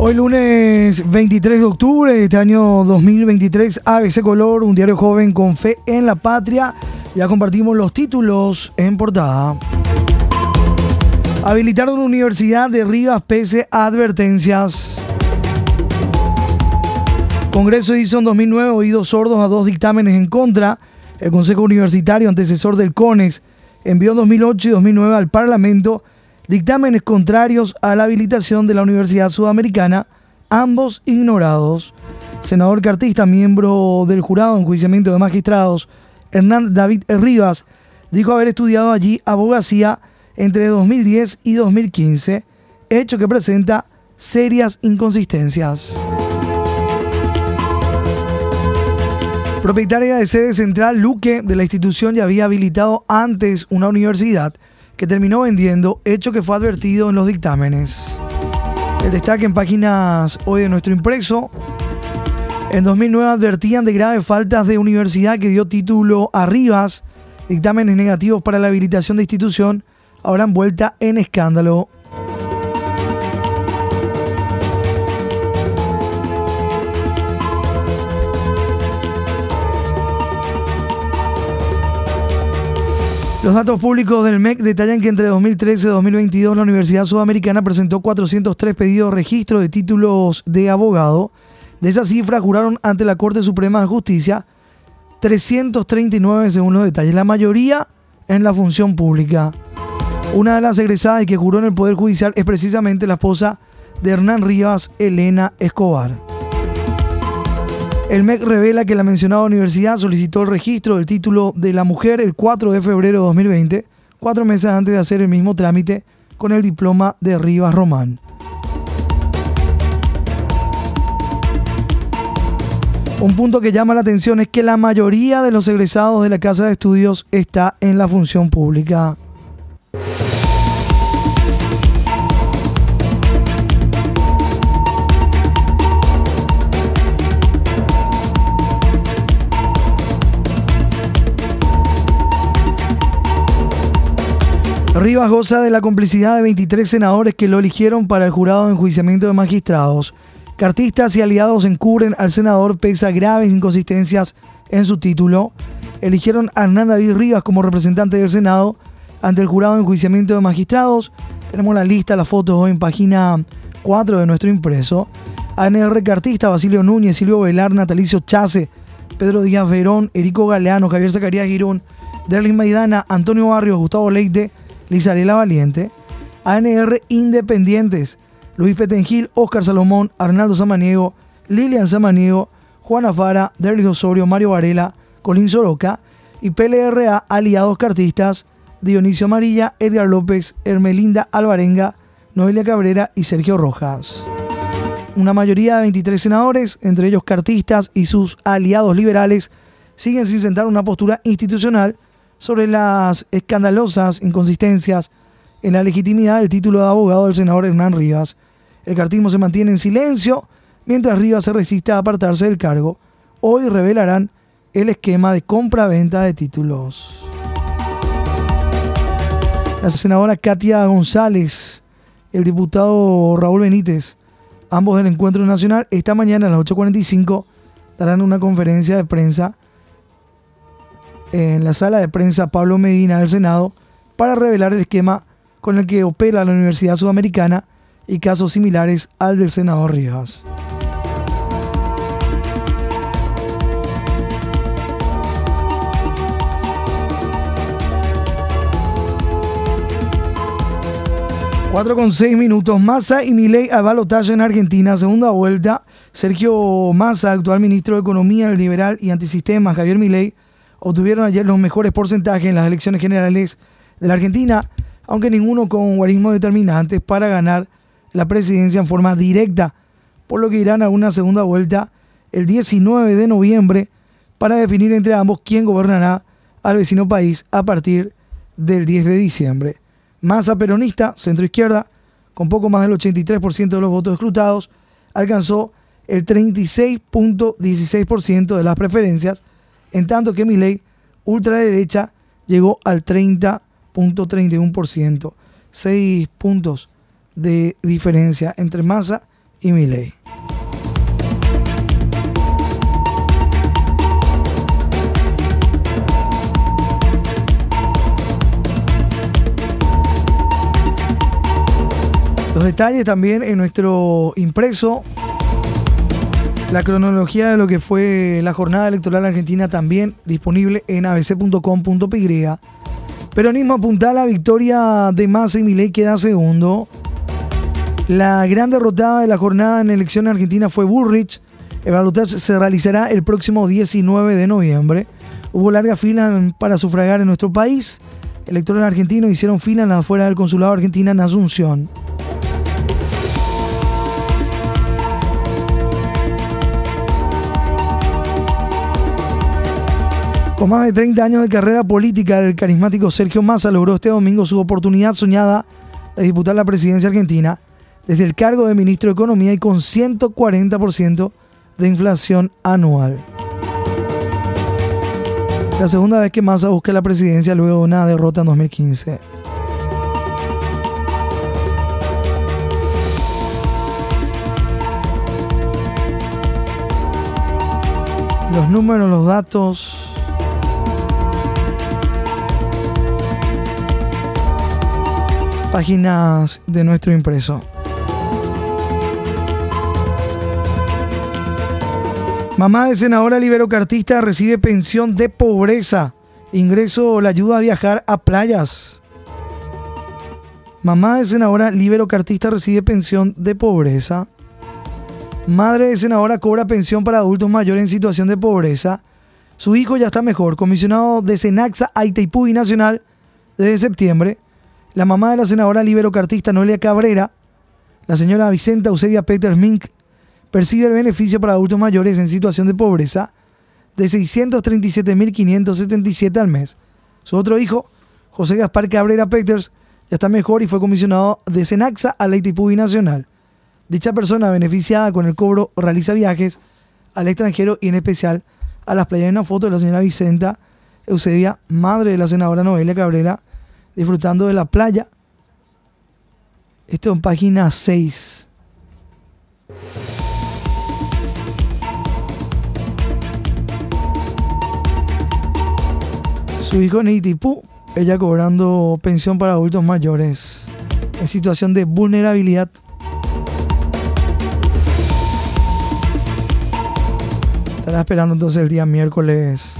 Hoy lunes 23 de octubre de este año 2023, ABC Color, un diario joven con fe en la patria. Ya compartimos los títulos en portada. Habilitaron Universidad de Rivas pese a advertencias. Congreso hizo en 2009 oídos sordos a dos dictámenes en contra. El Consejo Universitario, antecesor del CONEX, envió en 2008 y 2009 al Parlamento dictámenes contrarios a la habilitación de la Universidad Sudamericana, ambos ignorados. Senador cartista, miembro del jurado en enjuiciamiento de magistrados, Hernán David Rivas, dijo haber estudiado allí abogacía entre 2010 y 2015, hecho que presenta serias inconsistencias. Propietaria de sede central, Luque, de la institución ya había habilitado antes una universidad que terminó vendiendo, hecho que fue advertido en los dictámenes. El destaque en páginas hoy de nuestro impreso. En 2009 advertían de graves faltas de universidad que dio título a Rivas, dictámenes negativos para la habilitación de institución, ahora han vuelta en escándalo. Los datos públicos del MEC detallan que entre 2013 y 2022 la Universidad Sudamericana presentó 403 pedidos de registro de títulos de abogado. De esa cifra juraron ante la Corte Suprema de Justicia 339 según los detalles, la mayoría en la función pública. Una de las egresadas que juró en el Poder Judicial es precisamente la esposa de Hernán Rivas, Elena Escobar. El MEC revela que la mencionada universidad solicitó el registro del título de la mujer el 4 de febrero de 2020, cuatro meses antes de hacer el mismo trámite con el diploma de Rivas Román. Un punto que llama la atención es que la mayoría de los egresados de la Casa de Estudios está en la función pública. Rivas goza de la complicidad de 23 senadores que lo eligieron para el jurado de enjuiciamiento de magistrados. Cartistas y aliados encubren al senador pese a graves inconsistencias en su título. Eligieron a Hernán David Rivas como representante del Senado ante el jurado de enjuiciamiento de magistrados. Tenemos la lista, las fotos hoy en página 4 de nuestro impreso. ANR Cartista, Basilio Núñez, Silvio Velar, Natalicio Chase, Pedro Díaz Verón, Erico Galeano, Javier Zacarías Girón, Derlin Maidana, Antonio Barrios, Gustavo Leite, Lizarela Valiente, ANR Independientes, Luis Petengil, Oscar Salomón, Arnaldo Samaniego, Lilian Samaniego, Juana Fara, Derlis Osorio, Mario Varela, Colín Soroca y PLRA Aliados Cartistas, Dionisio Amarilla, Edgar López, Hermelinda Alvarenga, Noelia Cabrera y Sergio Rojas. Una mayoría de 23 senadores, entre ellos cartistas y sus aliados liberales, siguen sin sentar una postura institucional sobre las escandalosas inconsistencias en la legitimidad del título de abogado del senador Hernán Rivas. El cartismo se mantiene en silencio mientras Rivas se resiste a apartarse del cargo. Hoy revelarán el esquema de compra-venta de títulos. La senadora Katia González, el diputado Raúl Benítez, ambos del Encuentro Nacional, esta mañana a las 8.45 darán una conferencia de prensa en la sala de prensa Pablo Medina del Senado para revelar el esquema con el que opera la Universidad Sudamericana y casos similares al del senador Rivas. Cuatro con seis minutos. Massa y Milei a balotaje en Argentina. Segunda vuelta. Sergio Massa, actual ministro de Economía, liberal y antisistema, Javier Milei, obtuvieron ayer los mejores porcentajes en las elecciones generales de la Argentina, aunque ninguno con guarismo determinantes para ganar la presidencia en forma directa, por lo que irán a una segunda vuelta el 19 de noviembre para definir entre ambos quién gobernará al vecino país a partir del 10 de diciembre. Masa peronista, centro izquierda, con poco más del 83% de los votos escrutados, alcanzó el 36.16% de las preferencias en tanto que Milei, ultraderecha, llegó al 30.31%. Seis puntos de diferencia entre Massa y Milei. Los detalles también en nuestro impreso. La cronología de lo que fue la jornada electoral argentina también disponible en abc.com.py. Peronismo apunta a la victoria de Massa y Milei queda segundo. La gran derrotada de la jornada en elección argentina fue Bullrich. El balotaje se realizará el próximo 19 de noviembre. Hubo larga fila para sufragar en nuestro país. Electores argentinos hicieron fila en la afuera del consulado argentino en Asunción. Con más de 30 años de carrera política, el carismático Sergio Massa logró este domingo su oportunidad soñada de disputar la presidencia argentina desde el cargo de ministro de Economía y con 140% de inflación anual. La segunda vez que Massa busca la presidencia luego de una derrota en 2015. Los números, los datos, páginas de nuestro impreso. Mamá de senadora liberocartista recibe pensión de pobreza. Ingreso la ayuda a viajar a playas. Mamá de senadora liberocartista recibe pensión de pobreza. Madre de senadora cobra pensión para adultos mayores en situación de pobreza. Su hijo ya está mejor. Comisionado de Senaxa a Itaipú y Nacional desde septiembre la mamá de la senadora libero-cartista Noelia Cabrera, la señora Vicenta Eusebia Peters Mink, percibe el beneficio para adultos mayores en situación de pobreza de 637.577 al mes. Su otro hijo, José Gaspar Cabrera Peters, ya está mejor y fue comisionado de Senaxa a la Nacional. Dicha persona beneficiada con el cobro realiza viajes al extranjero y en especial a las playas. de una foto de la señora Vicenta Eusebia, madre de la senadora Noelia Cabrera, disfrutando de la playa. Esto en página 6. Su hijo Nitipú, ella cobrando pensión para adultos mayores en situación de vulnerabilidad. Estará esperando entonces el día miércoles,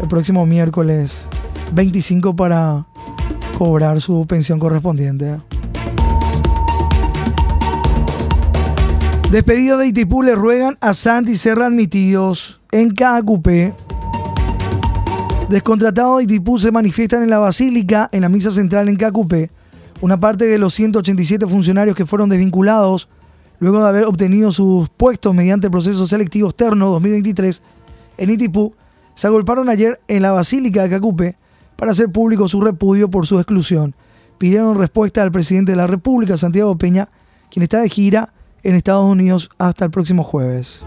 el próximo miércoles 25 para cobrar su pensión correspondiente. Despedido de Itipú le ruegan a Santi ser admitidos en cada cupé. Descontratado de Itipú se manifiestan en la Basílica, en la misa central en Cacupé. Una parte de los 187 funcionarios que fueron desvinculados luego de haber obtenido sus puestos mediante el proceso selectivo externo 2023 en Itipú se agolparon ayer en la Basílica de Cacupé para hacer público su repudio por su exclusión. Pidieron respuesta al presidente de la República, Santiago Peña, quien está de gira en Estados Unidos hasta el próximo jueves.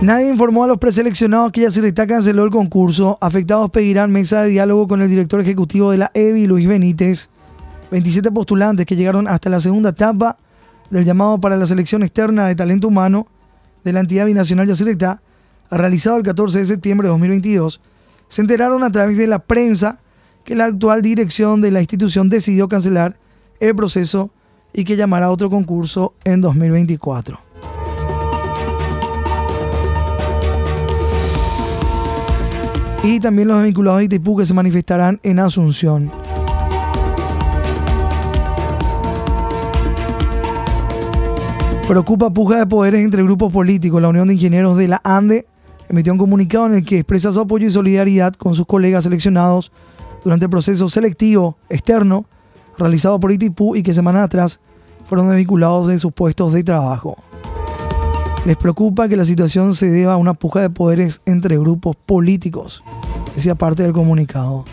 Nadie informó a los preseleccionados que Yacirita canceló el concurso. Afectados pedirán mesa de diálogo con el director ejecutivo de la EBI, Luis Benítez. 27 postulantes que llegaron hasta la segunda etapa del llamado para la selección externa de talento humano de la entidad binacional Yacyretá, realizado el 14 de septiembre de 2022, se enteraron a través de la prensa que la actual dirección de la institución decidió cancelar el proceso y que llamará a otro concurso en 2024. Y también los vinculados de Itaipú que se manifestarán en Asunción. Preocupa puja de poderes entre grupos políticos. La Unión de Ingenieros de la ANDE emitió un comunicado en el que expresa su apoyo y solidaridad con sus colegas seleccionados durante el proceso selectivo externo realizado por ITIPU y que semanas atrás fueron desvinculados de sus puestos de trabajo. Les preocupa que la situación se deba a una puja de poderes entre grupos políticos, decía parte del comunicado.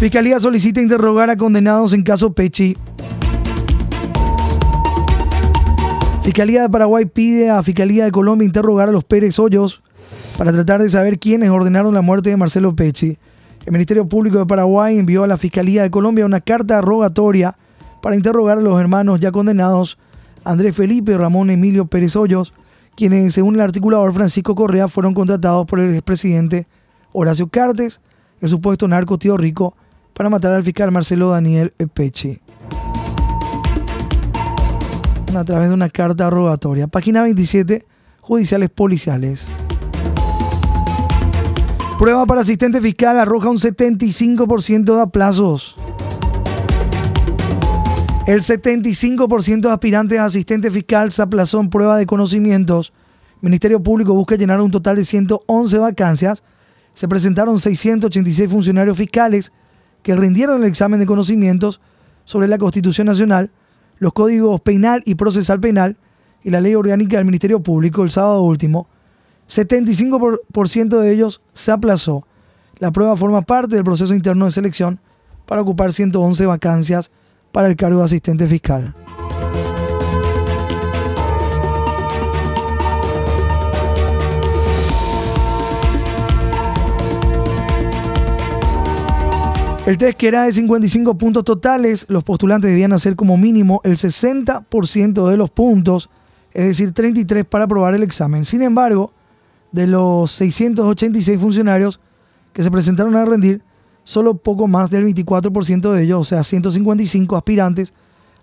Fiscalía solicita interrogar a condenados en caso Pechi Fiscalía de Paraguay pide a Fiscalía de Colombia interrogar a los Pérez Hoyos para tratar de saber quiénes ordenaron la muerte de Marcelo Pecci. El Ministerio Público de Paraguay envió a la Fiscalía de Colombia una carta rogatoria para interrogar a los hermanos ya condenados Andrés Felipe y Ramón Emilio Pérez Hoyos, quienes, según el articulador Francisco Correa, fueron contratados por el expresidente Horacio Cartes, el supuesto narco tío rico, para matar al fiscal Marcelo Daniel Pecci a través de una carta rogatoria. Página 27, judiciales policiales. Prueba para asistente fiscal arroja un 75% de aplazos. El 75% de aspirantes a asistente fiscal se aplazó en prueba de conocimientos. Ministerio Público busca llenar un total de 111 vacancias. Se presentaron 686 funcionarios fiscales que rindieron el examen de conocimientos sobre la Constitución Nacional los códigos penal y procesal penal y la ley orgánica del Ministerio Público el sábado último, 75% de ellos se aplazó. La prueba forma parte del proceso interno de selección para ocupar 111 vacancias para el cargo de asistente fiscal. El test que era de 55 puntos totales, los postulantes debían hacer como mínimo el 60% de los puntos, es decir, 33 para aprobar el examen. Sin embargo, de los 686 funcionarios que se presentaron a rendir, solo poco más del 24% de ellos, o sea, 155 aspirantes,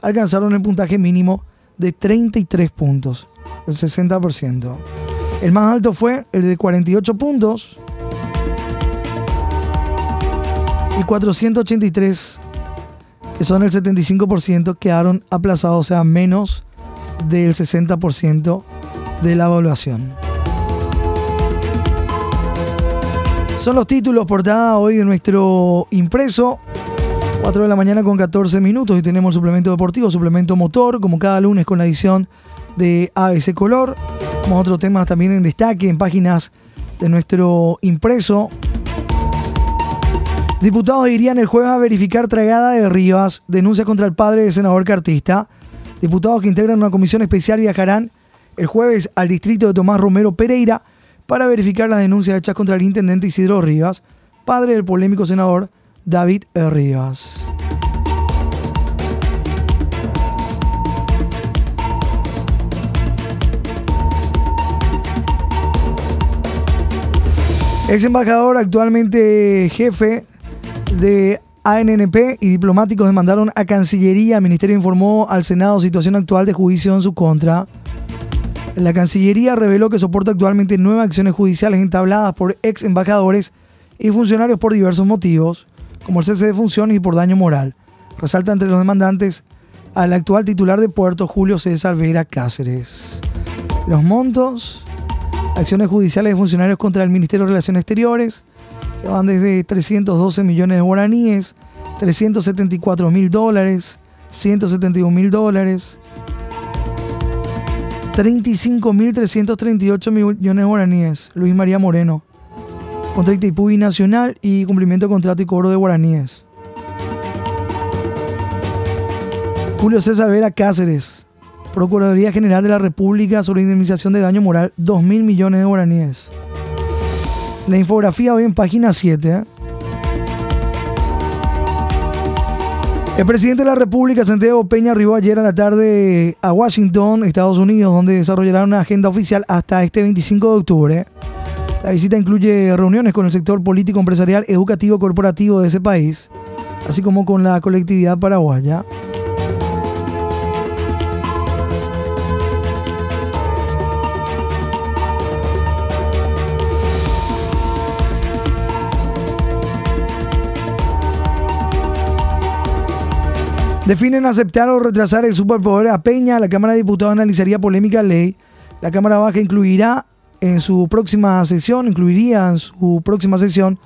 alcanzaron el puntaje mínimo de 33 puntos, el 60%. El más alto fue el de 48 puntos, y 483, que son el 75%, quedaron aplazados, o sea, menos del 60% de la evaluación. Son los títulos portada hoy de nuestro impreso. 4 de la mañana con 14 minutos y tenemos suplemento deportivo, suplemento motor, como cada lunes con la edición de ABC Color. Como otros temas también en destaque en páginas de nuestro impreso. Diputados irían el jueves a verificar tragada de Rivas, denuncia contra el padre del senador cartista. Diputados que integran una comisión especial viajarán el jueves al distrito de Tomás Romero Pereira para verificar las denuncias hechas contra el intendente Isidro Rivas, padre del polémico senador David Rivas. Ex embajador, actualmente jefe de ANNP y diplomáticos demandaron a Cancillería. El Ministerio informó al Senado situación actual de juicio en su contra. La Cancillería reveló que soporta actualmente nueve acciones judiciales entabladas por ex embajadores y funcionarios por diversos motivos, como el cese de funciones y por daño moral. Resalta entre los demandantes al actual titular de Puerto, Julio César Vera Cáceres. Los montos, acciones judiciales de funcionarios contra el Ministerio de Relaciones Exteriores, van desde 312 millones de guaraníes, 374 mil dólares, 171 mil dólares, 35.338 millones de guaraníes. Luis María Moreno. Contra Itaipú Nacional y cumplimiento de contrato y cobro de guaraníes. Julio César Vera Cáceres. Procuraduría General de la República sobre indemnización de daño moral, 2 mil millones de guaraníes. La infografía hoy en página 7. ¿eh? El presidente de la República, Santiago Peña, arribó ayer a la tarde a Washington, Estados Unidos, donde desarrollará una agenda oficial hasta este 25 de octubre. La visita incluye reuniones con el sector político, empresarial, educativo, corporativo de ese país, así como con la colectividad paraguaya. Definen aceptar o retrasar el superpoder a Peña. La Cámara de Diputados analizaría polémica ley. La Cámara Baja incluirá en su próxima sesión, incluiría en su próxima sesión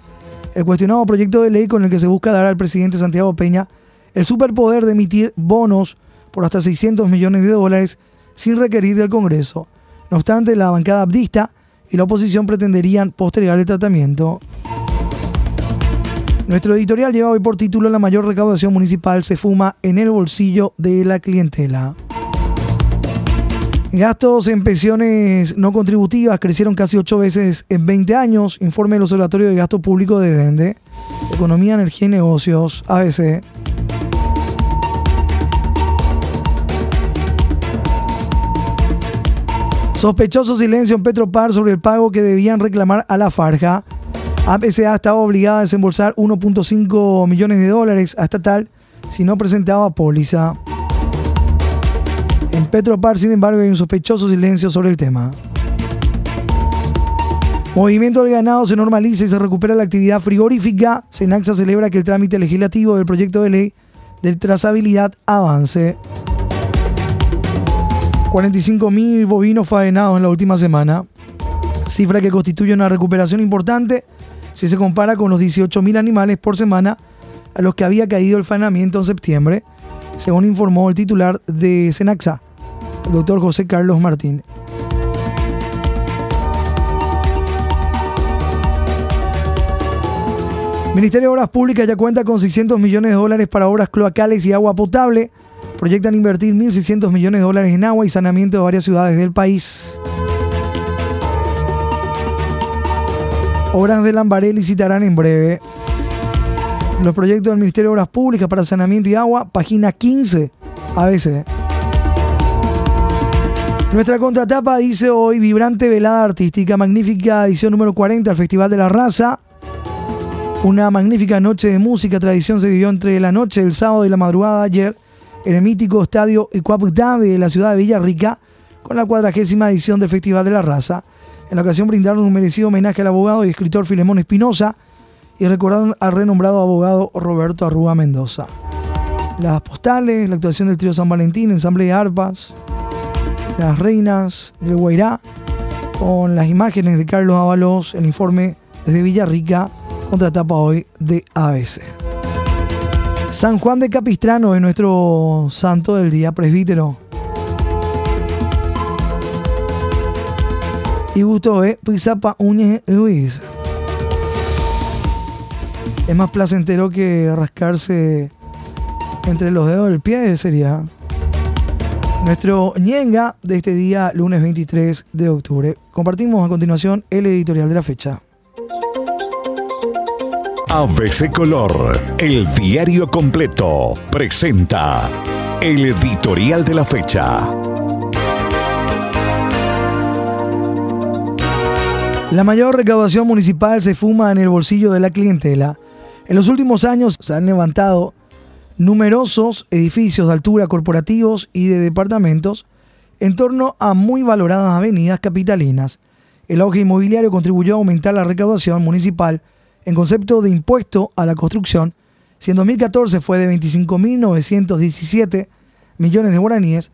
el cuestionado proyecto de ley con el que se busca dar al presidente Santiago Peña el superpoder de emitir bonos por hasta 600 millones de dólares sin requerir del Congreso. No obstante, la bancada abdista y la oposición pretenderían postergar el tratamiento. Nuestro editorial lleva hoy por título La mayor recaudación municipal se fuma en el bolsillo de la clientela. Gastos en pensiones no contributivas crecieron casi ocho veces en 20 años, informe del Observatorio de Gasto Público de Dende. Economía, Energía y Negocios, ABC. Sospechoso silencio en Petropar sobre el pago que debían reclamar a la Farja. APCA estaba obligada a desembolsar 1.5 millones de dólares a estatal si no presentaba póliza. En Petropar, sin embargo, hay un sospechoso silencio sobre el tema. Movimiento del ganado se normaliza y se recupera la actividad frigorífica. Senaxa celebra que el trámite legislativo del proyecto de ley de trazabilidad avance. 45.000 bovinos faenados en la última semana, cifra que constituye una recuperación importante si se compara con los 18.000 animales por semana a los que había caído el faenamiento en septiembre, según informó el titular de Senaxa, el doctor José Carlos Martín. Ministerio de Obras Públicas ya cuenta con 600 millones de dólares para obras cloacales y agua potable. Proyectan invertir 1.600 millones de dólares en agua y saneamiento de varias ciudades del país. Obras de Lambaré licitarán en breve. Los proyectos del Ministerio de Obras Públicas para saneamiento y agua, página 15, ABC. Nuestra contratapa dice hoy vibrante velada artística, magnífica edición número 40 al Festival de la Raza. Una magnífica noche de música, tradición se vivió entre la noche del sábado y la madrugada ayer en el mítico estadio Ecuaputá de la ciudad de Villarrica con la cuadragésima edición del Festival de la Raza. En la ocasión brindaron un merecido homenaje al abogado y escritor Filemón Espinosa y recordaron al renombrado abogado Roberto Arrúa Mendoza. Las postales, la actuación del trío San Valentín, ensamble de arpas, las reinas del Guairá, con las imágenes de Carlos Ábalos, el informe desde Villarrica, contratapa hoy de ABC. San Juan de Capistrano es nuestro santo del día, presbítero. Es Pizapa Uñez Luis. Es más placentero que rascarse entre los dedos del pie, sería. Nuestro ñenga de este día, lunes 23 de octubre. Compartimos a continuación el editorial de la fecha. ABC Color, el diario completo, presenta el editorial de la fecha. La mayor recaudación municipal se fuma en el bolsillo de la clientela. En los últimos años se han levantado numerosos edificios de altura corporativos y de departamentos en torno a muy valoradas avenidas capitalinas. El auge inmobiliario contribuyó a aumentar la recaudación municipal en concepto de impuesto a la construcción, si en 2014 fue de 25.917 millones de guaraníes,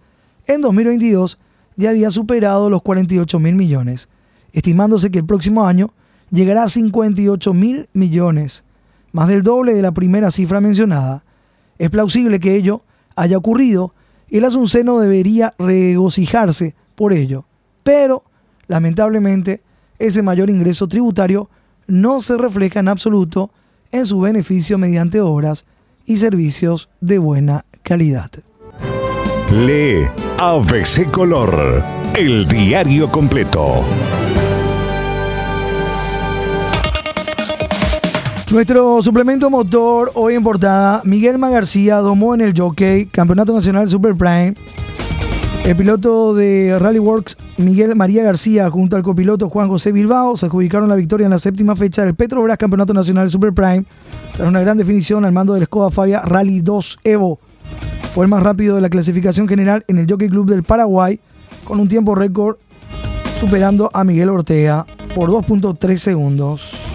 en 2022 ya había superado los 48.000 millones, estimándose que el próximo año llegará a 58.000 millones, más del doble de la primera cifra mencionada. Es plausible que ello haya ocurrido y el Asunceno debería regocijarse por ello, pero lamentablemente ese mayor ingreso tributario no se refleja en absoluto en su beneficio mediante obras y servicios de buena calidad. Lee ABC Color, el diario completo. Nuestro suplemento motor hoy en portada, Miguel Magarcía domó en el Jockey, Campeonato Nacional Super Prime el piloto de Rally Works, Miguel María García, junto al copiloto Juan José Bilbao, se adjudicaron la victoria en la séptima fecha del Petrobras Campeonato Nacional Super Prime, tras una gran definición al mando del Skoda Fabia Rally 2 Evo. Fue el más rápido de la clasificación general en el Jockey Club del Paraguay, con un tiempo récord superando a Miguel Ortega por 2.3 segundos.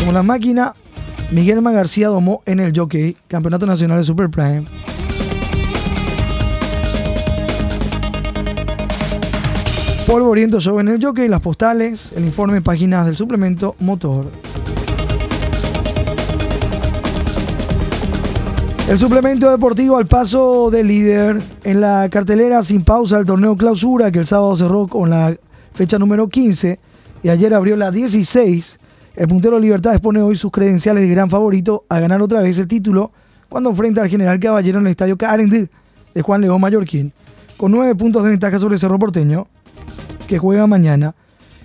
Como la máquina, Miguel Magarcía domó en el Jockey Campeonato Nacional de Super Prime. Polvoriento Show en el Jockey, las postales, el informe, páginas del suplemento motor. El suplemento deportivo al paso del líder en la cartelera sin pausa del torneo clausura que el sábado cerró con la fecha número 15 y ayer abrió la 16. El puntero Libertad expone hoy sus credenciales de gran favorito a ganar otra vez el título cuando enfrenta al general Caballero en el estadio Carendil de Juan León Mallorquín, con nueve puntos de ventaja sobre Cerro Porteño, que juega mañana.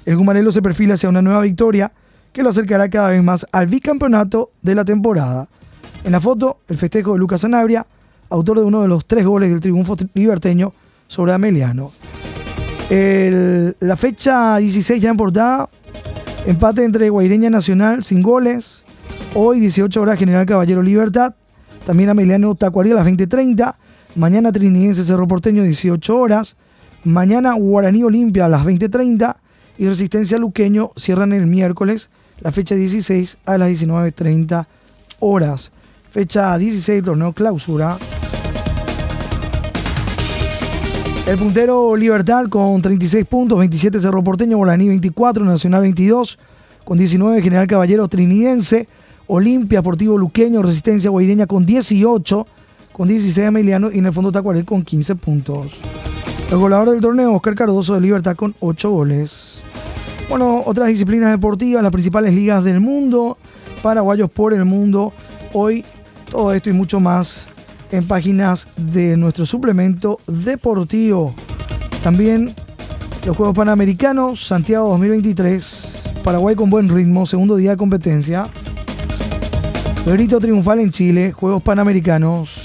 El Gumarelo se perfila hacia una nueva victoria que lo acercará cada vez más al bicampeonato de la temporada. En la foto, el festejo de Lucas Sanabria, autor de uno de los tres goles del triunfo liberteño sobre Ameliano. la fecha 16 ya en portada, empate entre Guaireña Nacional sin goles. Hoy 18 horas General Caballero Libertad. También Ameliano Tacuarí a las 20.30. Mañana Trinidense Cerro Porteño 18 horas. Mañana Guaraní Olimpia a las 20.30. Y Resistencia Luqueño cierran el miércoles la fecha 16 a las 19.30 horas. Fecha 16, torneo clausura. El puntero Libertad con 36 puntos, 27 Cerro Porteño, Guaraní 24, Nacional 22, con 19 General Caballero Trinidense, Olimpia, Sportivo Luqueño, Resistencia Guaireña con 18, con 16 Emiliano y en el fondo Tacuarel con 15 puntos. El goleador del torneo, Oscar Cardoso de Libertad con 8 goles. Bueno, otras disciplinas deportivas, las principales ligas del mundo, paraguayos por el mundo. Hoy todo esto y mucho más en páginas de nuestro suplemento deportivo. También los Juegos Panamericanos, Santiago 2023, Paraguay con buen ritmo, segundo día de competencia. Grito triunfal en Chile, Juegos Panamericanos.